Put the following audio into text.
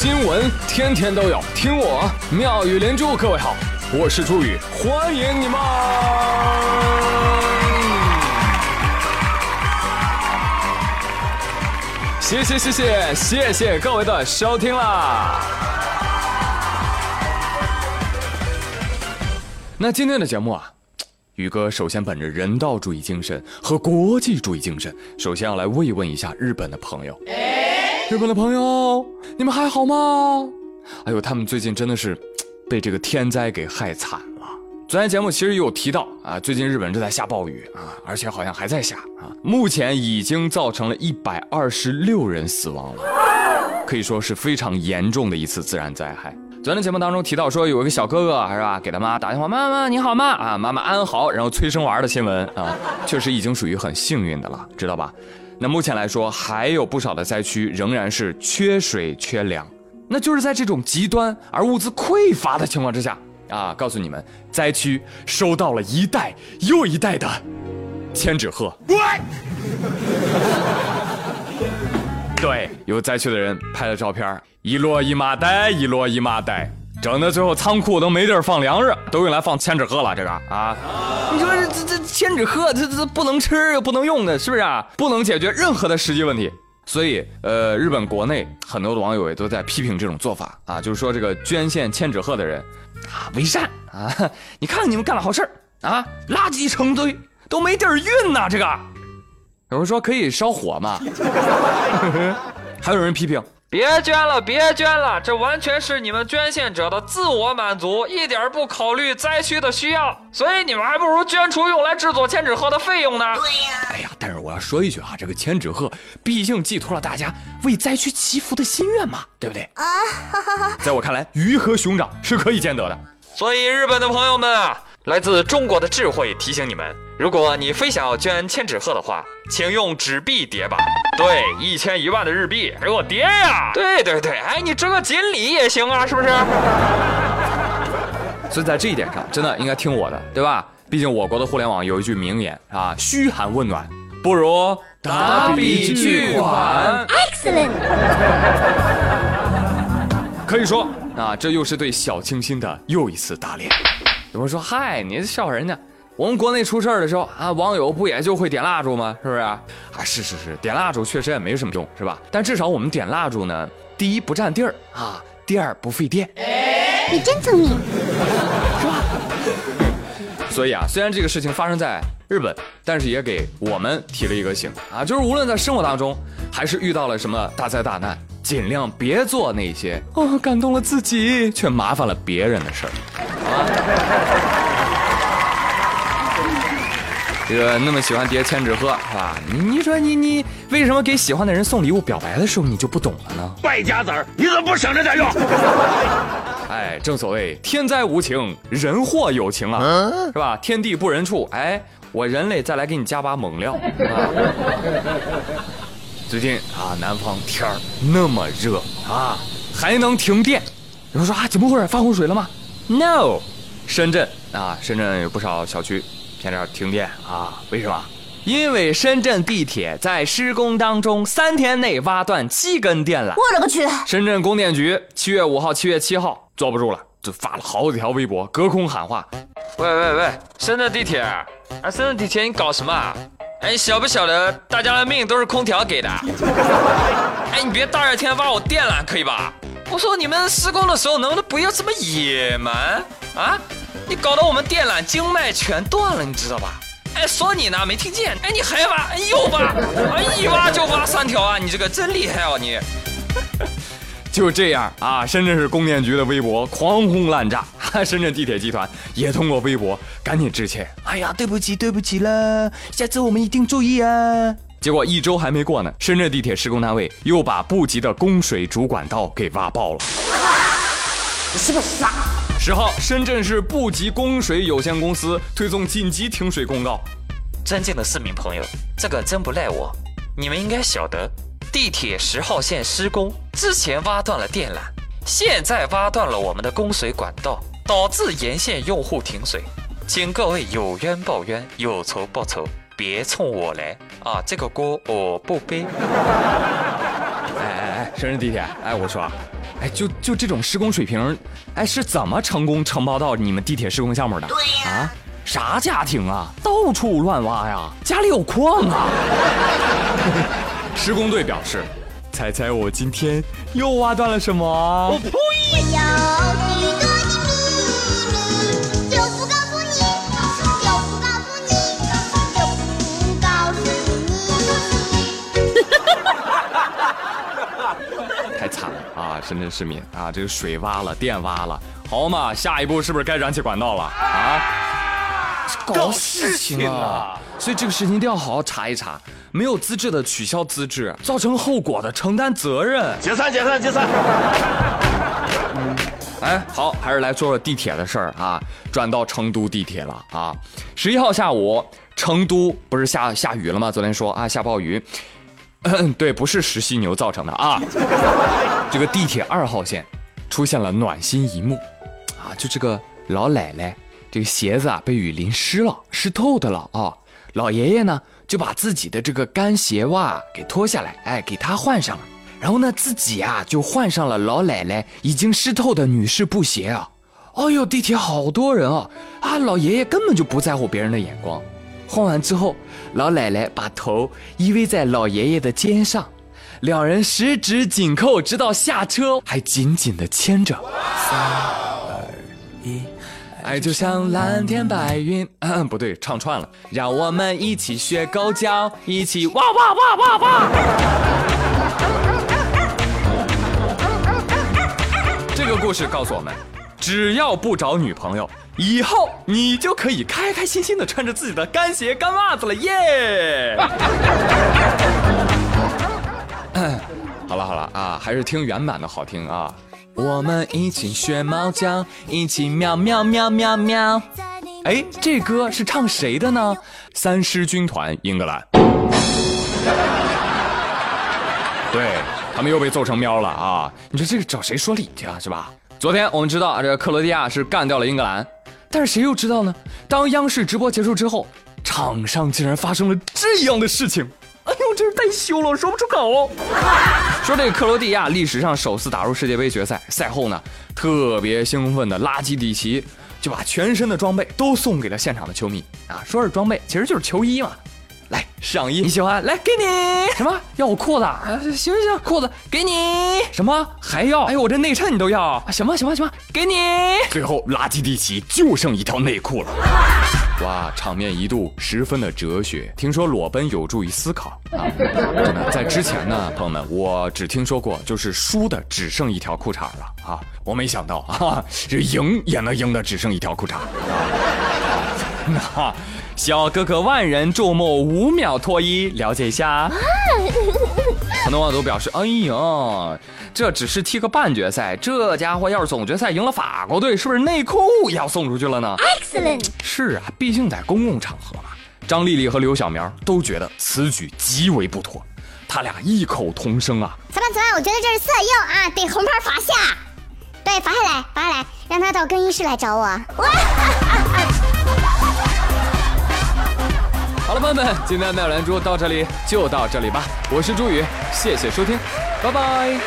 新闻天天都有，听我妙语连珠。各位好，我是朱宇，欢迎你们！谢谢谢谢谢谢各位的收听啦！那今天的节目啊，宇哥首先本着人道主义精神和国际主义精神，首先要来慰问一下日本的朋友。日本的朋友，你们还好吗？哎呦，他们最近真的是被这个天灾给害惨了。昨天节目其实有提到啊，最近日本正在下暴雨啊，而且好像还在下啊。目前已经造成了一百二十六人死亡了，可以说是非常严重的一次自然灾害。昨天节目当中提到说，有一个小哥哥是吧，给他妈打电话，妈妈你好吗？啊，妈妈安好，然后催生娃的新闻啊，确实已经属于很幸运的了，知道吧？那目前来说，还有不少的灾区仍然是缺水缺粮。那就是在这种极端而物资匮乏的情况之下啊，告诉你们，灾区收到了一代又一代的千纸鹤。对，有灾区的人拍了照片，一摞一麻袋，一摞一麻袋。整的最后仓库都没地儿放粮食，都用来放千纸鹤了。这个啊，你说这这千纸鹤，这这不能吃又不能用的，是不是啊？不能解决任何的实际问题。所以，呃，日本国内很多的网友也都在批评这种做法啊，就是说这个捐献千纸鹤的人啊，伪善啊！你看看你们干了好事儿啊，垃圾成堆，都没地儿运呐。这个有人说可以烧火嘛，还有人批评。别捐了，别捐了，这完全是你们捐献者的自我满足，一点不考虑灾区的需要，所以你们还不如捐出用来制作千纸鹤的费用呢。对呀，哎呀，但是我要说一句啊，这个千纸鹤毕竟寄托了大家为灾区祈福的心愿嘛，对不对？啊，哈哈哈在我看来，鱼和熊掌是可以兼得的。所以日本的朋友们啊。来自中国的智慧提醒你们：如果你非想要捐千纸鹤的话，请用纸币叠吧。对，一千一万的日币给我叠呀！对对对，哎，你折个锦鲤也行啊，是不是？所以在这一点上，真的应该听我的，对吧？毕竟我国的互联网有一句名言啊，嘘寒问暖不如打笔巨款。Excellent。可以说啊，这又是对小清新的又一次打脸。有人说：“嗨，你笑话人家？我们国内出事儿的时候啊，网友不也就会点蜡烛吗？是不是啊？啊，是是是，点蜡烛确实也没什么用，是吧？但至少我们点蜡烛呢，第一不占地儿啊，第二不费电。你真聪明，是吧？所以啊，虽然这个事情发生在日本，但是也给我们提了一个醒啊，就是无论在生活当中，还是遇到了什么大灾大难。”尽量别做那些哦，感动了自己却麻烦了别人的事儿，这个那么喜欢叠千纸鹤是吧？你你说你你为什么给喜欢的人送礼物表白的时候你就不懂了呢？败家子儿，你怎么不省着点用？哎，正所谓天灾无情，人祸有情啊，是吧？天地不仁处，哎，我人类再来给你加把猛料。最近啊，南方天儿那么热啊，还能停电。有人说啊，怎么回事？发洪水了吗？No，深圳啊，深圳有不少小区偏点停电啊。为什么？因为深圳地铁在施工当中，三天内挖断七根电缆。我勒个去！深圳供电局七月五号、七月七号坐不住了，就发了好几条微博，隔空喊话：喂喂喂，深圳地铁，啊，深圳地铁，你搞什么？哎，晓不晓得大家的命都是空调给的？哎，你别大热天挖我电缆，可以吧？我说你们施工的时候能不能不要这么野蛮啊？你搞得我们电缆经脉全断了，你知道吧？哎，说你呢，没听见？哎，你还挖？哎，又挖？啊，一挖就挖三条啊！你这个真厉害哦，你。就这样啊，深圳市供电局的微博狂轰滥炸，深圳地铁集团也通过微博赶紧致歉。哎呀，对不起，对不起了，下次我们一定注意啊。结果一周还没过呢，深圳地铁施工单位又把布吉的供水主管道给挖爆了。你是不是傻？十号，深圳市布吉供水有限公司推送紧急停水公告。尊敬的市民朋友，这个真不赖我，你们应该晓得。地铁十号线施工之前挖断了电缆，现在挖断了我们的供水管道，导致沿线用户停水。请各位有冤报冤，有仇报仇，别冲我来啊！这个锅我不背。哎哎哎，深圳地铁，哎，我说，哎，就就这种施工水平，哎，是怎么成功承包到你们地铁施工项目的？对呀，啊，啥家庭啊，到处乱挖呀，家里有矿啊。施工队表示，猜猜我今天又挖断了什么？我呸！深圳市民啊，这个水挖了，电挖了，好嘛，下一步是不是该燃气管道了啊？搞事情啊！所以这个事情一定要好好查一查，没有资质的取消资质，造成后果的承担责任。解散，解散，解散。哎，好，还是来说说地铁的事儿啊。转到成都地铁了啊。十一号下午，成都不是下下雨了吗？昨天说啊，下暴雨。嗯，对，不是石犀牛造成的啊。这个地铁二号线出现了暖心一幕，啊，就这个老奶奶这个鞋子啊被雨淋湿了，湿透的了啊。老爷爷呢就把自己的这个干鞋袜给脱下来，哎，给他换上了。然后呢自己啊就换上了老奶奶已经湿透的女士布鞋啊。哎呦，地铁好多人啊啊！老爷爷根本就不在乎别人的眼光。换完之后，老奶奶把头依偎在老爷爷的肩上，两人十指紧扣，直到下车还紧紧的牵着。三二一，爱就像蓝天白云。嗯，不对，唱串了。让我们一起学狗叫，一起哇哇哇哇哇。这个故事告诉我们，只要不找女朋友。以后你就可以开开心心的穿着自己的干鞋、干袜子了耶！好了好了啊，还是听原版的好听啊！我们一起学猫叫，一起喵喵喵喵喵。哎，这歌是唱谁的呢？三狮军团英格兰。对他们又被揍成喵了啊！你说这个找谁说理去啊？是吧？昨天我们知道啊，这个克罗地亚是干掉了英格兰。但是谁又知道呢？当央视直播结束之后，场上竟然发生了这样的事情！哎呦，真是太羞了，我说不出口。说这个克罗地亚历史上首次打入世界杯决赛，赛后呢，特别兴奋的拉基蒂奇就把全身的装备都送给了现场的球迷啊，说是装备，其实就是球衣嘛。来上衣，你喜欢？来给你什么？要我裤子？啊，行行行，裤子给你。什么还要？哎呦，我这内衬你都要？行吧行吧行吧，给你。最后垃圾地奇就剩一条内裤了。哇，场面一度十分的哲学。听说裸奔有助于思考啊！真的，在之前呢，朋友们，我只听说过就是输的只剩一条裤衩了啊！我没想到啊，这赢也能赢的只剩一条裤衩啊。那。小哥哥万人瞩目，五秒脱衣，了解一下。很多网友都表示：“哎呀，这只是踢个半决赛，这家伙要是总决赛赢了法国队，是不是内裤也要送出去了呢？”Excellent。是啊，毕竟在公共场合嘛。张丽丽和刘小苗都觉得此举极为不妥，他俩异口同声啊：“裁判，裁判，我觉得这是色诱啊，得红牌罚下。对，罚下来，罚下来，让他到更衣室来找我。”好了，朋友们，今天的妙兰珠到这里就到这里吧。我是朱宇，谢谢收听，拜拜。